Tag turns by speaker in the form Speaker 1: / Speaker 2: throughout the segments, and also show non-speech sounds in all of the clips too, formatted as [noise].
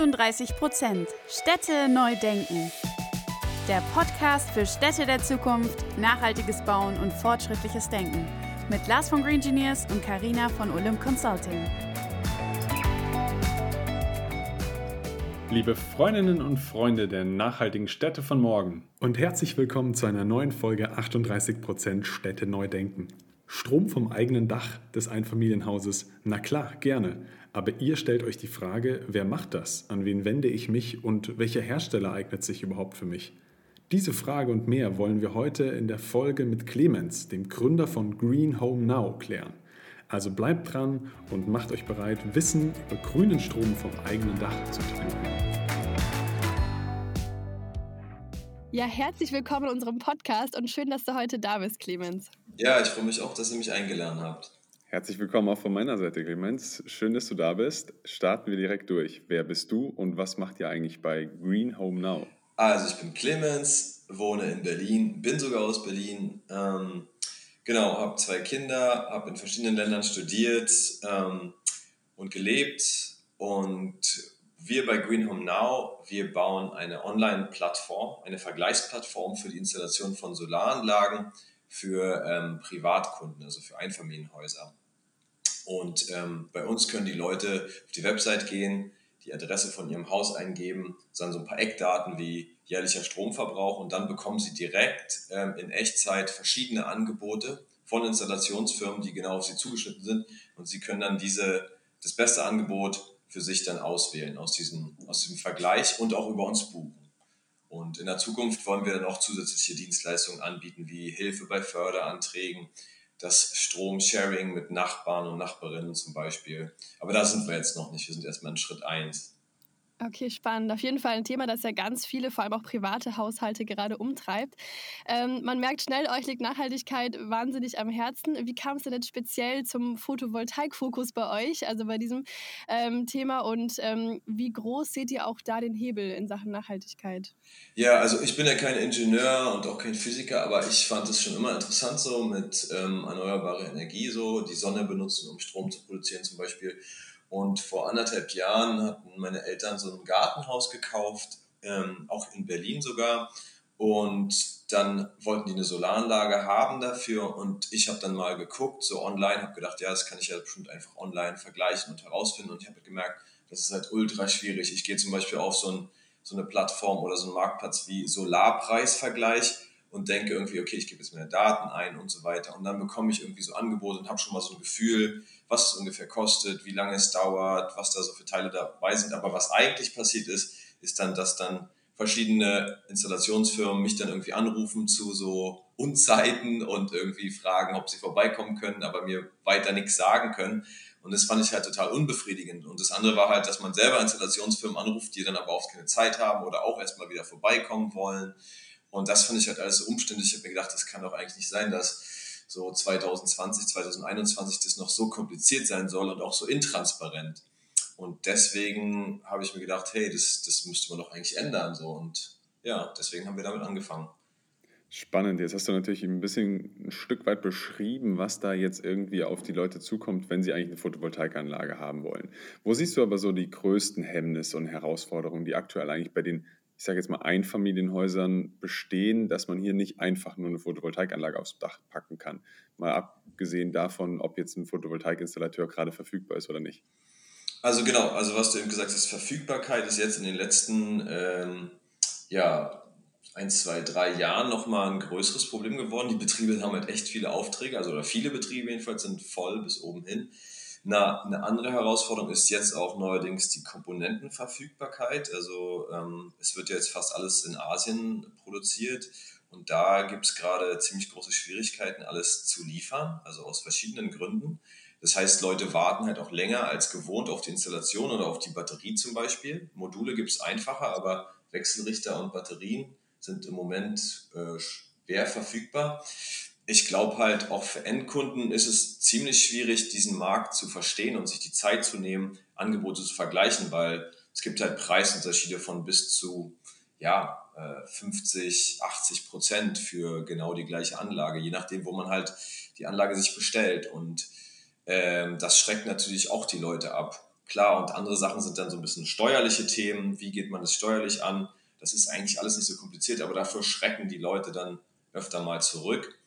Speaker 1: 38 Prozent. Städte neu denken. Der Podcast für Städte der Zukunft, nachhaltiges Bauen und fortschrittliches Denken. Mit Lars von Green Engineers und Karina von Olymp Consulting.
Speaker 2: Liebe Freundinnen und Freunde der nachhaltigen Städte von morgen.
Speaker 3: Und herzlich willkommen zu einer neuen Folge 38% Städte neu denken. Strom vom eigenen Dach des Einfamilienhauses? Na klar, gerne. Aber ihr stellt euch die Frage, wer macht das? An wen wende ich mich und welcher Hersteller eignet sich überhaupt für mich? Diese Frage und mehr wollen wir heute in der Folge mit Clemens, dem Gründer von Green Home Now, klären. Also bleibt dran und macht euch bereit, Wissen über grünen Strom vom eigenen Dach zu trinken.
Speaker 1: Ja, herzlich willkommen in unserem Podcast und schön, dass du heute da bist, Clemens.
Speaker 4: Ja, ich freue mich auch, dass ihr mich eingeladen habt.
Speaker 2: Herzlich willkommen auch von meiner Seite, Clemens. Schön, dass du da bist. Starten wir direkt durch. Wer bist du und was macht ihr eigentlich bei Green Home Now?
Speaker 4: Also, ich bin Clemens, wohne in Berlin, bin sogar aus Berlin. Ähm, genau, habe zwei Kinder, habe in verschiedenen Ländern studiert ähm, und gelebt. Und wir bei Green Home Now, wir bauen eine Online-Plattform, eine Vergleichsplattform für die Installation von Solaranlagen für ähm, Privatkunden, also für Einfamilienhäuser. Und ähm, bei uns können die Leute auf die Website gehen, die Adresse von ihrem Haus eingeben, dann so ein paar Eckdaten wie jährlicher Stromverbrauch und dann bekommen sie direkt ähm, in Echtzeit verschiedene Angebote von Installationsfirmen, die genau auf sie zugeschnitten sind und sie können dann diese, das beste Angebot für sich dann auswählen aus diesem, aus diesem Vergleich und auch über uns buchen. Und in der Zukunft wollen wir dann auch zusätzliche Dienstleistungen anbieten, wie Hilfe bei Förderanträgen, das Stromsharing mit Nachbarn und Nachbarinnen zum Beispiel. Aber da sind wir jetzt noch nicht. Wir sind erstmal in Schritt 1.
Speaker 1: Okay, spannend. Auf jeden Fall ein Thema, das ja ganz viele, vor allem auch private Haushalte gerade umtreibt. Ähm, man merkt schnell, euch liegt Nachhaltigkeit wahnsinnig am Herzen. Wie kam es denn jetzt speziell zum Photovoltaik-Fokus bei euch, also bei diesem ähm, Thema? Und ähm, wie groß seht ihr auch da den Hebel in Sachen Nachhaltigkeit?
Speaker 4: Ja, also ich bin ja kein Ingenieur und auch kein Physiker, aber ich fand es schon immer interessant so mit ähm, erneuerbarer Energie, so die Sonne benutzen, um Strom zu produzieren zum Beispiel. Und vor anderthalb Jahren hatten meine Eltern so ein Gartenhaus gekauft, ähm, auch in Berlin sogar. Und dann wollten die eine Solaranlage haben dafür. Und ich habe dann mal geguckt, so online, habe gedacht, ja, das kann ich ja bestimmt einfach online vergleichen und herausfinden. Und ich habe gemerkt, das ist halt ultra schwierig. Ich gehe zum Beispiel auf so, ein, so eine Plattform oder so einen Marktplatz wie Solarpreisvergleich und denke irgendwie, okay, ich gebe jetzt meine Daten ein und so weiter. Und dann bekomme ich irgendwie so Angebote und habe schon mal so ein Gefühl, was es ungefähr kostet, wie lange es dauert, was da so für Teile dabei sind. Aber was eigentlich passiert ist, ist dann, dass dann verschiedene Installationsfirmen mich dann irgendwie anrufen zu so Unzeiten und irgendwie fragen, ob sie vorbeikommen können, aber mir weiter nichts sagen können. Und das fand ich halt total unbefriedigend. Und das andere war halt, dass man selber Installationsfirmen anruft, die dann aber oft keine Zeit haben oder auch erstmal wieder vorbeikommen wollen. Und das fand ich halt alles so umständlich. Ich habe mir gedacht, das kann doch eigentlich nicht sein, dass so 2020, 2021 das noch so kompliziert sein soll und auch so intransparent. Und deswegen habe ich mir gedacht, hey, das, das müsste man doch eigentlich ändern. So. Und ja, deswegen haben wir damit angefangen.
Speaker 2: Spannend. Jetzt hast du natürlich ein bisschen ein Stück weit beschrieben, was da jetzt irgendwie auf die Leute zukommt, wenn sie eigentlich eine Photovoltaikanlage haben wollen. Wo siehst du aber so die größten Hemmnisse und Herausforderungen, die aktuell eigentlich bei den ich sage jetzt mal, Einfamilienhäusern bestehen, dass man hier nicht einfach nur eine Photovoltaikanlage aufs Dach packen kann. Mal abgesehen davon, ob jetzt ein Photovoltaikinstallateur gerade verfügbar ist oder nicht.
Speaker 4: Also genau, also was du eben gesagt hast, Verfügbarkeit ist jetzt in den letzten ähm, ja, ein, zwei, drei Jahren nochmal ein größeres Problem geworden. Die Betriebe haben halt echt viele Aufträge, also oder viele Betriebe jedenfalls sind voll bis oben hin. Na, eine andere Herausforderung ist jetzt auch neuerdings die Komponentenverfügbarkeit. Also ähm, es wird ja jetzt fast alles in Asien produziert und da gibt es gerade ziemlich große Schwierigkeiten, alles zu liefern, also aus verschiedenen Gründen. Das heißt, Leute warten halt auch länger als gewohnt auf die Installation oder auf die Batterie zum Beispiel. Module gibt es einfacher, aber Wechselrichter und Batterien sind im Moment äh, schwer verfügbar ich glaube halt, auch für Endkunden ist es ziemlich schwierig, diesen Markt zu verstehen und sich die Zeit zu nehmen, Angebote zu vergleichen, weil es gibt halt Preisunterschiede von bis zu ja, 50, äh, 80 Prozent für genau die gleiche Anlage, je nachdem, wo man halt die Anlage sich bestellt. Und ähm, das schreckt natürlich auch die Leute ab. Klar, und andere Sachen sind dann so ein bisschen steuerliche Themen. Wie geht man das steuerlich an? Das ist eigentlich alles nicht so kompliziert, aber dafür schrecken die Leute dann öfter mal zurück.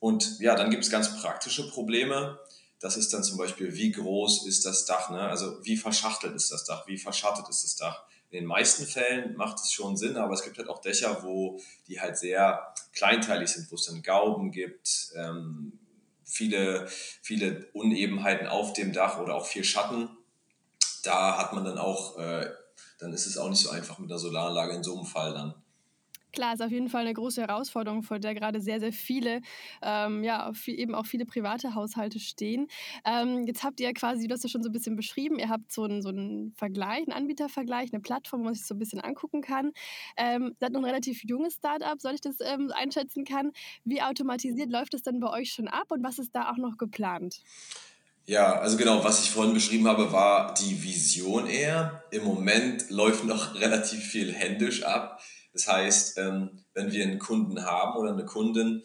Speaker 4: Und ja, dann gibt es ganz praktische Probleme. Das ist dann zum Beispiel, wie groß ist das Dach? Ne? Also wie verschachtelt ist das Dach? Wie verschattet ist das Dach? In den meisten Fällen macht es schon Sinn, aber es gibt halt auch Dächer, wo die halt sehr kleinteilig sind, wo es dann Gauben gibt, ähm, viele, viele Unebenheiten auf dem Dach oder auch viel Schatten. Da hat man dann auch, äh, dann ist es auch nicht so einfach mit einer Solaranlage in so einem Fall dann.
Speaker 1: Klar, ist auf jeden Fall eine große Herausforderung, vor der gerade sehr, sehr viele, ähm, ja, viel, eben auch viele private Haushalte stehen. Ähm, jetzt habt ihr quasi, du hast ja schon so ein bisschen beschrieben, ihr habt so einen, so einen Vergleich, einen Anbietervergleich, eine Plattform, wo man sich so ein bisschen angucken kann. Ähm, seid noch ein relativ junges Startup, soll ich das ähm, einschätzen kann. Wie automatisiert läuft das dann bei euch schon ab und was ist da auch noch geplant?
Speaker 4: Ja, also genau, was ich vorhin beschrieben habe, war die Vision eher. Im Moment läuft noch [laughs] relativ viel händisch ab. Das heißt, ähm, wenn wir einen Kunden haben oder eine Kundin,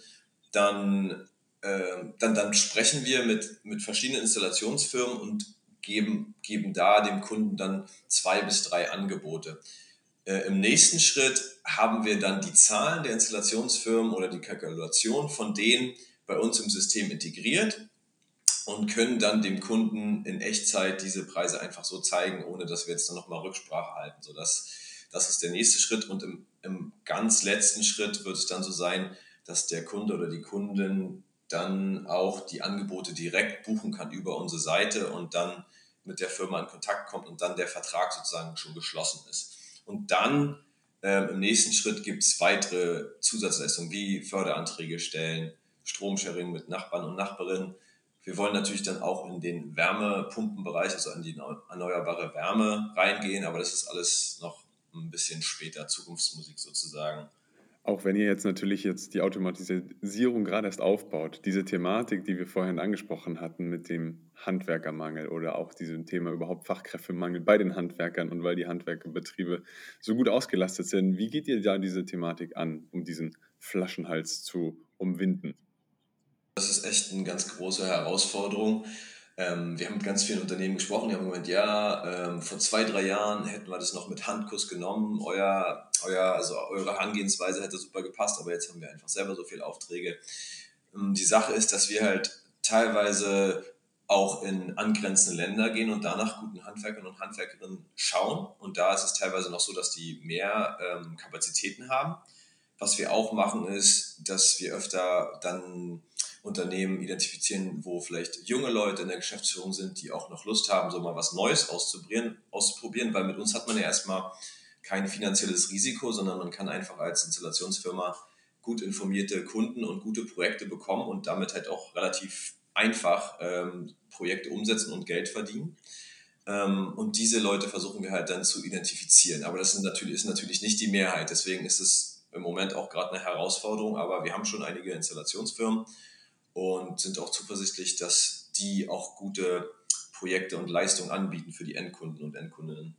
Speaker 4: dann, äh, dann, dann sprechen wir mit, mit verschiedenen Installationsfirmen und geben, geben da dem Kunden dann zwei bis drei Angebote. Äh, Im nächsten Schritt haben wir dann die Zahlen der Installationsfirmen oder die Kalkulation von denen bei uns im System integriert und können dann dem Kunden in Echtzeit diese Preise einfach so zeigen, ohne dass wir jetzt dann nochmal Rücksprache halten, sodass das ist der nächste Schritt und im, im ganz letzten Schritt wird es dann so sein, dass der Kunde oder die Kundin dann auch die Angebote direkt buchen kann über unsere Seite und dann mit der Firma in Kontakt kommt und dann der Vertrag sozusagen schon geschlossen ist. Und dann ähm, im nächsten Schritt gibt es weitere Zusatzleistungen wie Förderanträge stellen, Stromsharing mit Nachbarn und Nachbarinnen. Wir wollen natürlich dann auch in den Wärmepumpenbereich, also in die erneuerbare Wärme reingehen, aber das ist alles noch ein bisschen später, Zukunftsmusik sozusagen.
Speaker 2: Auch wenn ihr jetzt natürlich jetzt die Automatisierung gerade erst aufbaut, diese Thematik, die wir vorhin angesprochen hatten mit dem Handwerkermangel oder auch diesem Thema überhaupt Fachkräftemangel bei den Handwerkern und weil die Handwerkerbetriebe so gut ausgelastet sind, wie geht ihr da diese Thematik an, um diesen Flaschenhals zu umwinden?
Speaker 4: Das ist echt eine ganz große Herausforderung. Ähm, wir haben mit ganz vielen Unternehmen gesprochen, die haben gemeint, ja, ähm, vor zwei, drei Jahren hätten wir das noch mit Handkuss genommen, euer, euer, also eure Herangehensweise hätte super gepasst, aber jetzt haben wir einfach selber so viele Aufträge. Ähm, die Sache ist, dass wir halt teilweise auch in angrenzende Länder gehen und danach guten Handwerkern und Handwerkerinnen schauen. Und da ist es teilweise noch so, dass die mehr ähm, Kapazitäten haben. Was wir auch machen, ist, dass wir öfter dann Unternehmen identifizieren, wo vielleicht junge Leute in der Geschäftsführung sind, die auch noch Lust haben, so mal was Neues auszuprobieren, auszuprobieren, weil mit uns hat man ja erstmal kein finanzielles Risiko, sondern man kann einfach als Installationsfirma gut informierte Kunden und gute Projekte bekommen und damit halt auch relativ einfach ähm, Projekte umsetzen und Geld verdienen. Ähm, und diese Leute versuchen wir halt dann zu identifizieren. Aber das natürlich, ist natürlich nicht die Mehrheit. Deswegen ist es im Moment auch gerade eine Herausforderung. Aber wir haben schon einige Installationsfirmen, und sind auch zuversichtlich, dass die auch gute Projekte und Leistungen anbieten für die Endkunden und Endkundinnen.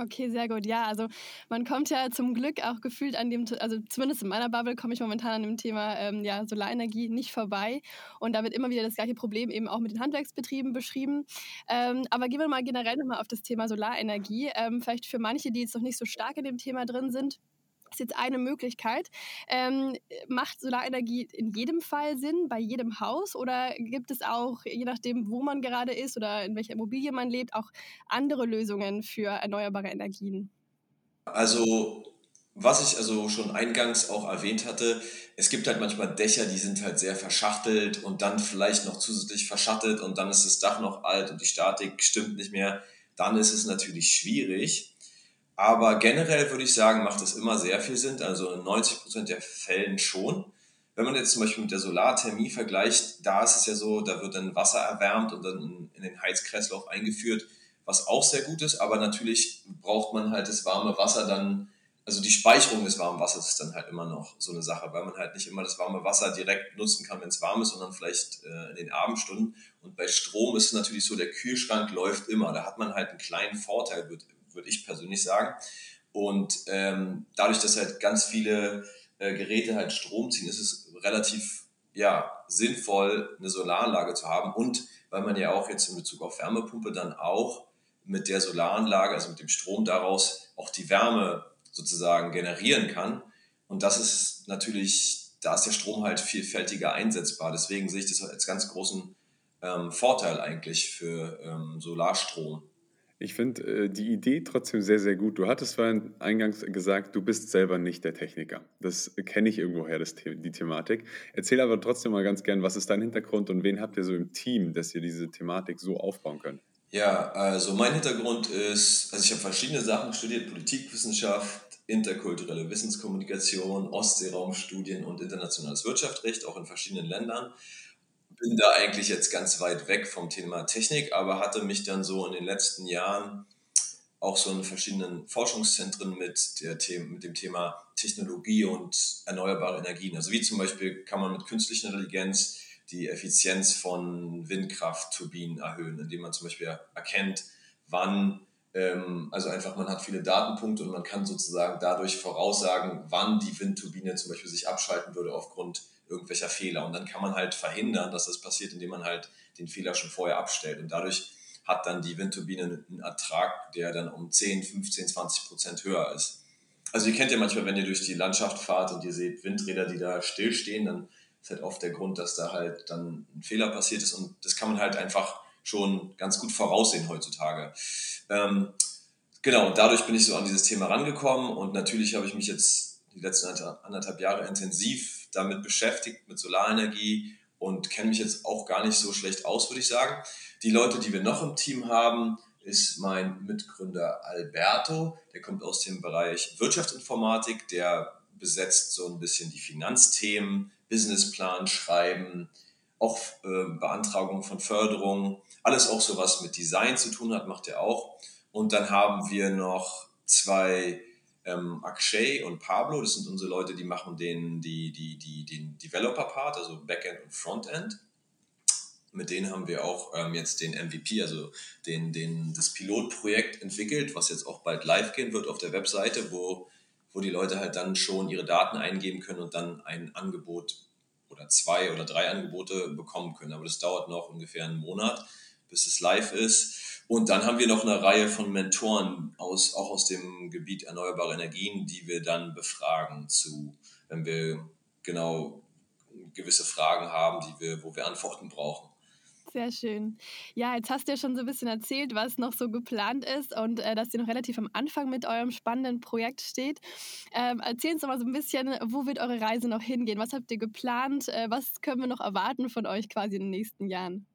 Speaker 1: Okay, sehr gut. Ja, also man kommt ja zum Glück auch gefühlt an dem, also zumindest in meiner Bubble komme ich momentan an dem Thema ähm, ja, Solarenergie nicht vorbei. Und da wird immer wieder das gleiche Problem eben auch mit den Handwerksbetrieben beschrieben. Ähm, aber gehen wir mal generell nochmal auf das Thema Solarenergie. Ähm, vielleicht für manche, die jetzt noch nicht so stark in dem Thema drin sind ist jetzt eine Möglichkeit. Ähm, macht Solarenergie in jedem Fall Sinn, bei jedem Haus? Oder gibt es auch, je nachdem, wo man gerade ist oder in welcher Immobilie man lebt, auch andere Lösungen für erneuerbare Energien?
Speaker 4: Also, was ich also schon eingangs auch erwähnt hatte, es gibt halt manchmal Dächer, die sind halt sehr verschachtelt und dann vielleicht noch zusätzlich verschattet und dann ist das Dach noch alt und die Statik stimmt nicht mehr. Dann ist es natürlich schwierig. Aber generell würde ich sagen, macht es immer sehr viel Sinn, also in 90 Prozent der Fällen schon. Wenn man jetzt zum Beispiel mit der Solarthermie vergleicht, da ist es ja so, da wird dann Wasser erwärmt und dann in den Heizkreislauf eingeführt, was auch sehr gut ist. Aber natürlich braucht man halt das warme Wasser dann, also die Speicherung des warmen Wassers ist dann halt immer noch so eine Sache, weil man halt nicht immer das warme Wasser direkt nutzen kann, wenn es warm ist, sondern vielleicht äh, in den Abendstunden. Und bei Strom ist es natürlich so, der Kühlschrank läuft immer. Da hat man halt einen kleinen Vorteil, würde ich persönlich sagen. Und ähm, dadurch, dass halt ganz viele äh, Geräte halt Strom ziehen, ist es relativ ja, sinnvoll, eine Solaranlage zu haben. Und weil man ja auch jetzt in Bezug auf Wärmepumpe dann auch mit der Solaranlage, also mit dem Strom daraus auch die Wärme sozusagen generieren kann. Und das ist natürlich, da ist der Strom halt vielfältiger einsetzbar. Deswegen sehe ich das als ganz großen ähm, Vorteil eigentlich für ähm, Solarstrom.
Speaker 2: Ich finde äh, die Idee trotzdem sehr, sehr gut. Du hattest vorhin eingangs gesagt, du bist selber nicht der Techniker. Das kenne ich irgendwoher, das, die Thematik. Erzähl aber trotzdem mal ganz gern, was ist dein Hintergrund und wen habt ihr so im Team, dass ihr diese Thematik so aufbauen könnt?
Speaker 4: Ja, also mein Hintergrund ist, also ich habe verschiedene Sachen studiert, Politikwissenschaft, interkulturelle Wissenskommunikation, Ostseeraumstudien und internationales Wirtschaftsrecht, auch in verschiedenen Ländern bin da eigentlich jetzt ganz weit weg vom Thema Technik, aber hatte mich dann so in den letzten Jahren auch so in verschiedenen Forschungszentren mit, der The mit dem Thema Technologie und erneuerbare Energien. Also wie zum Beispiel kann man mit künstlicher Intelligenz die Effizienz von Windkraftturbinen erhöhen, indem man zum Beispiel erkennt, wann, ähm, also einfach man hat viele Datenpunkte und man kann sozusagen dadurch voraussagen, wann die Windturbine zum Beispiel sich abschalten würde aufgrund irgendwelcher Fehler. Und dann kann man halt verhindern, dass das passiert, indem man halt den Fehler schon vorher abstellt. Und dadurch hat dann die Windturbine einen Ertrag, der dann um 10, 15, 20 Prozent höher ist. Also ihr kennt ja manchmal, wenn ihr durch die Landschaft fahrt und ihr seht Windräder, die da stillstehen, dann ist halt oft der Grund, dass da halt dann ein Fehler passiert ist. Und das kann man halt einfach schon ganz gut voraussehen heutzutage. Ähm, genau, dadurch bin ich so an dieses Thema rangekommen und natürlich habe ich mich jetzt die letzten anderthalb Jahre intensiv damit beschäftigt, mit Solarenergie und kenne mich jetzt auch gar nicht so schlecht aus, würde ich sagen. Die Leute, die wir noch im Team haben, ist mein Mitgründer Alberto. Der kommt aus dem Bereich Wirtschaftsinformatik. Der besetzt so ein bisschen die Finanzthemen, Businessplan schreiben, auch äh, Beantragung von Förderung. Alles auch so was mit Design zu tun hat, macht er auch. Und dann haben wir noch zwei ähm, Akshay und Pablo, das sind unsere Leute, die machen den, die, die, die, den Developer-Part, also Backend und Frontend. Mit denen haben wir auch ähm, jetzt den MVP, also den, den, das Pilotprojekt entwickelt, was jetzt auch bald live gehen wird auf der Webseite, wo, wo die Leute halt dann schon ihre Daten eingeben können und dann ein Angebot oder zwei oder drei Angebote bekommen können. Aber das dauert noch ungefähr einen Monat, bis es live ist. Und dann haben wir noch eine Reihe von Mentoren aus, auch aus dem Gebiet erneuerbare Energien, die wir dann befragen zu, wenn wir genau gewisse Fragen haben, die wir, wo wir Antworten brauchen.
Speaker 1: Sehr schön. Ja, jetzt hast du ja schon so ein bisschen erzählt, was noch so geplant ist und äh, dass ihr noch relativ am Anfang mit eurem spannenden Projekt steht. Ähm, erzählen uns doch mal so ein bisschen, wo wird eure Reise noch hingehen? Was habt ihr geplant? Äh, was können wir noch erwarten von euch quasi in den nächsten Jahren?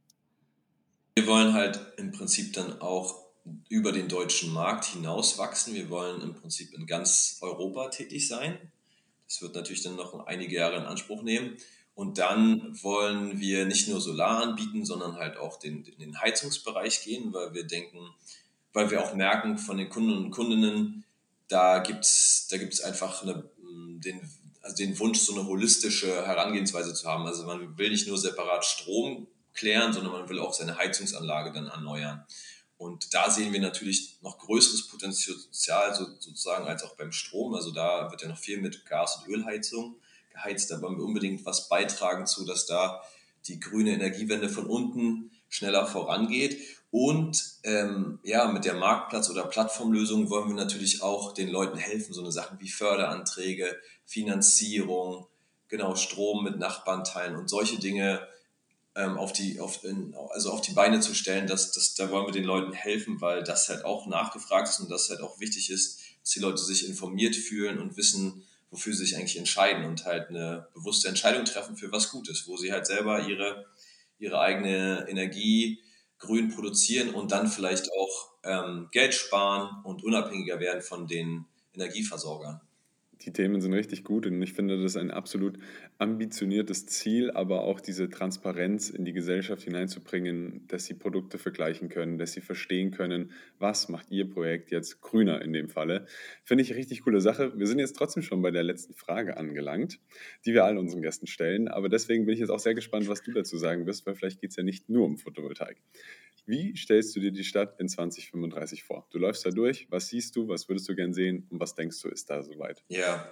Speaker 4: Wir wollen halt im Prinzip dann auch über den deutschen Markt hinaus wachsen. Wir wollen im Prinzip in ganz Europa tätig sein. Das wird natürlich dann noch einige Jahre in Anspruch nehmen. Und dann wollen wir nicht nur Solar anbieten, sondern halt auch den, in den Heizungsbereich gehen, weil wir denken, weil wir auch merken von den Kunden und Kundinnen, da gibt es da gibt's einfach eine, den, also den Wunsch, so eine holistische Herangehensweise zu haben. Also man will nicht nur separat Strom klären, sondern man will auch seine Heizungsanlage dann erneuern. Und da sehen wir natürlich noch größeres Potenzial sozusagen als auch beim Strom. Also da wird ja noch viel mit Gas- und Ölheizung geheizt. Da wollen wir unbedingt was beitragen zu, dass da die grüne Energiewende von unten schneller vorangeht. Und ähm, ja, mit der Marktplatz- oder Plattformlösung wollen wir natürlich auch den Leuten helfen. So eine Sachen wie Förderanträge, Finanzierung, genau Strom mit Nachbarn teilen und solche Dinge ähm, auf, die, auf, in, also auf die Beine zu stellen, dass, dass, da wollen wir den Leuten helfen, weil das halt auch nachgefragt ist und das halt auch wichtig ist, dass die Leute sich informiert fühlen und wissen, wofür sie sich eigentlich entscheiden und halt eine bewusste Entscheidung treffen für was Gutes, wo sie halt selber ihre, ihre eigene Energie grün produzieren und dann vielleicht auch ähm, Geld sparen und unabhängiger werden von den Energieversorgern
Speaker 2: die Themen sind richtig gut und ich finde, das ein absolut ambitioniertes Ziel, aber auch diese Transparenz in die Gesellschaft hineinzubringen, dass sie Produkte vergleichen können, dass sie verstehen können, was macht ihr Projekt jetzt grüner in dem Falle. Finde ich richtig coole Sache. Wir sind jetzt trotzdem schon bei der letzten Frage angelangt, die wir all unseren Gästen stellen, aber deswegen bin ich jetzt auch sehr gespannt, was du dazu sagen wirst, weil vielleicht geht es ja nicht nur um Photovoltaik. Wie stellst du dir die Stadt in 2035 vor? Du läufst da durch, was siehst du, was würdest du gern sehen und was denkst du, ist da soweit?
Speaker 4: Ja,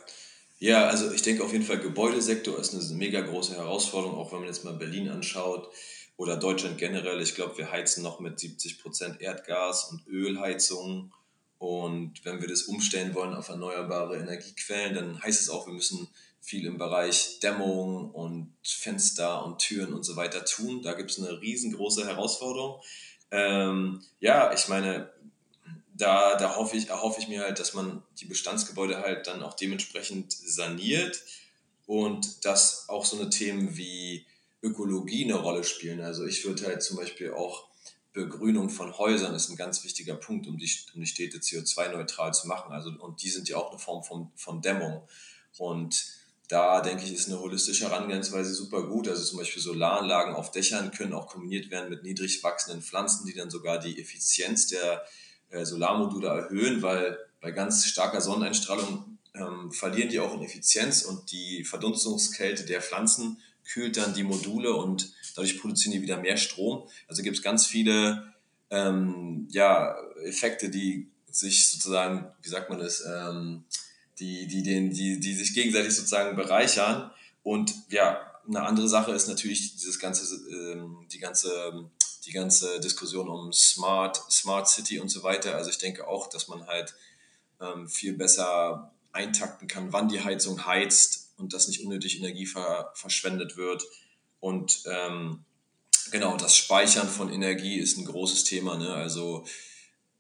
Speaker 4: ja, also ich denke auf jeden Fall, Gebäudesektor ist eine mega große Herausforderung, auch wenn man jetzt mal Berlin anschaut. oder Deutschland generell. Ich glaube, wir heizen noch mit 70 Prozent Erdgas und Ölheizung. Und wenn wir das umstellen wollen auf erneuerbare Energiequellen, dann heißt es auch, wir müssen viel im Bereich Dämmung und Fenster und Türen und so weiter tun. Da gibt es eine riesengroße Herausforderung. Ähm, ja, ich meine, da, da hoffe ich, erhoffe ich mir halt, dass man die Bestandsgebäude halt dann auch dementsprechend saniert und dass auch so eine Themen wie Ökologie eine Rolle spielen. Also ich würde halt zum Beispiel auch Begrünung von Häusern ist ein ganz wichtiger Punkt, um die, um die Städte CO2-neutral zu machen. Also, und die sind ja auch eine Form von, von Dämmung. Und da denke ich, ist eine holistische Herangehensweise super gut. Also zum Beispiel Solaranlagen auf Dächern können auch kombiniert werden mit niedrig wachsenden Pflanzen, die dann sogar die Effizienz der äh, Solarmodule erhöhen, weil bei ganz starker Sonneneinstrahlung ähm, verlieren die auch in Effizienz und die Verdunstungskälte der Pflanzen kühlt dann die Module und dadurch produzieren die wieder mehr Strom. Also gibt es ganz viele ähm, ja, Effekte, die sich sozusagen, wie sagt man das, ähm, die, die, den, die, die sich gegenseitig sozusagen bereichern. Und ja, eine andere Sache ist natürlich dieses ganze, ähm, die ganze, die ganze Diskussion um Smart, Smart City und so weiter. Also ich denke auch, dass man halt ähm, viel besser eintakten kann, wann die Heizung heizt und dass nicht unnötig Energie ver, verschwendet wird. Und ähm, genau, das Speichern von Energie ist ein großes Thema. Ne? Also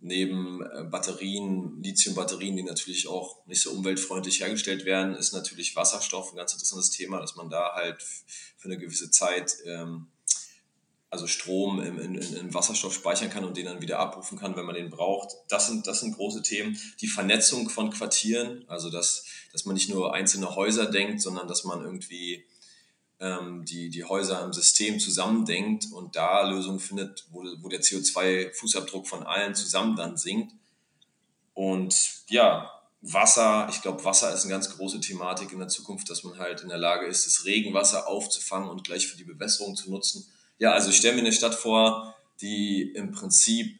Speaker 4: neben äh, Batterien, Lithium-Batterien, die natürlich auch nicht so umweltfreundlich hergestellt werden, ist natürlich Wasserstoff ein ganz interessantes Thema, dass man da halt für eine gewisse Zeit ähm, also Strom im, in, in Wasserstoff speichern kann und den dann wieder abrufen kann, wenn man den braucht. Das sind, das sind große Themen. Die Vernetzung von Quartieren, also dass, dass man nicht nur einzelne Häuser denkt, sondern dass man irgendwie ähm, die, die Häuser im System zusammendenkt und da Lösungen findet, wo, wo der CO2-Fußabdruck von allen zusammen dann sinkt. Und ja, Wasser, ich glaube, Wasser ist eine ganz große Thematik in der Zukunft, dass man halt in der Lage ist, das Regenwasser aufzufangen und gleich für die Bewässerung zu nutzen. Ja, also ich stelle mir eine Stadt vor, die im Prinzip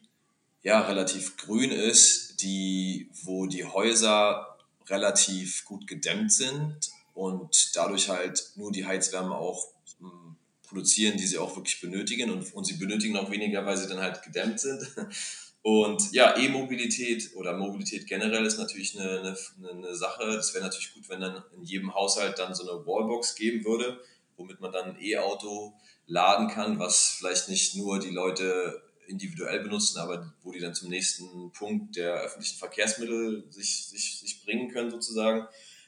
Speaker 4: ja relativ grün ist, die, wo die Häuser relativ gut gedämmt sind und dadurch halt nur die Heizwärme auch hm, produzieren, die sie auch wirklich benötigen und, und sie benötigen auch weniger, weil sie dann halt gedämmt sind. [laughs] Und ja, E-Mobilität oder Mobilität generell ist natürlich eine, eine, eine Sache. Das wäre natürlich gut, wenn dann in jedem Haushalt dann so eine Wallbox geben würde, womit man dann ein E-Auto laden kann, was vielleicht nicht nur die Leute individuell benutzen, aber wo die dann zum nächsten Punkt der öffentlichen Verkehrsmittel sich, sich, sich bringen können sozusagen.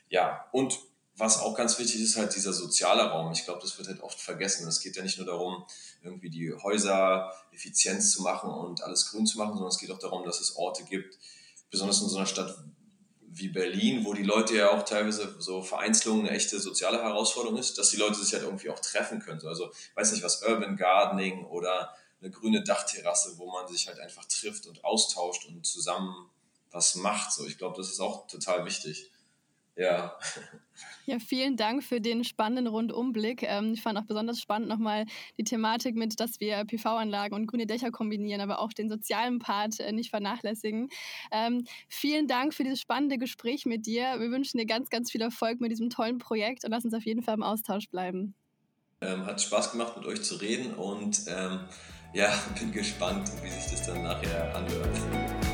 Speaker 4: Ja, und was auch ganz wichtig ist, halt dieser soziale Raum. Ich glaube, das wird halt oft vergessen. Es geht ja nicht nur darum, irgendwie die Häuser effizient zu machen und alles grün zu machen, sondern es geht auch darum, dass es Orte gibt, besonders in so einer Stadt wie Berlin, wo die Leute ja auch teilweise so Vereinzelungen eine echte soziale Herausforderung ist, dass die Leute sich halt irgendwie auch treffen können. Also, weiß nicht was, Urban Gardening oder eine grüne Dachterrasse, wo man sich halt einfach trifft und austauscht und zusammen was macht. So, ich glaube, das ist auch total wichtig. Ja. [laughs]
Speaker 1: Ja, vielen Dank für den spannenden Rundumblick. Ähm, ich fand auch besonders spannend nochmal die Thematik mit, dass wir PV-Anlagen und grüne Dächer kombinieren, aber auch den sozialen Part äh, nicht vernachlässigen. Ähm, vielen Dank für dieses spannende Gespräch mit dir. Wir wünschen dir ganz, ganz viel Erfolg mit diesem tollen Projekt und lass uns auf jeden Fall im Austausch bleiben.
Speaker 4: Ähm, hat Spaß gemacht, mit euch zu reden und ähm, ja, [laughs] bin gespannt, wie sich das dann nachher anhört.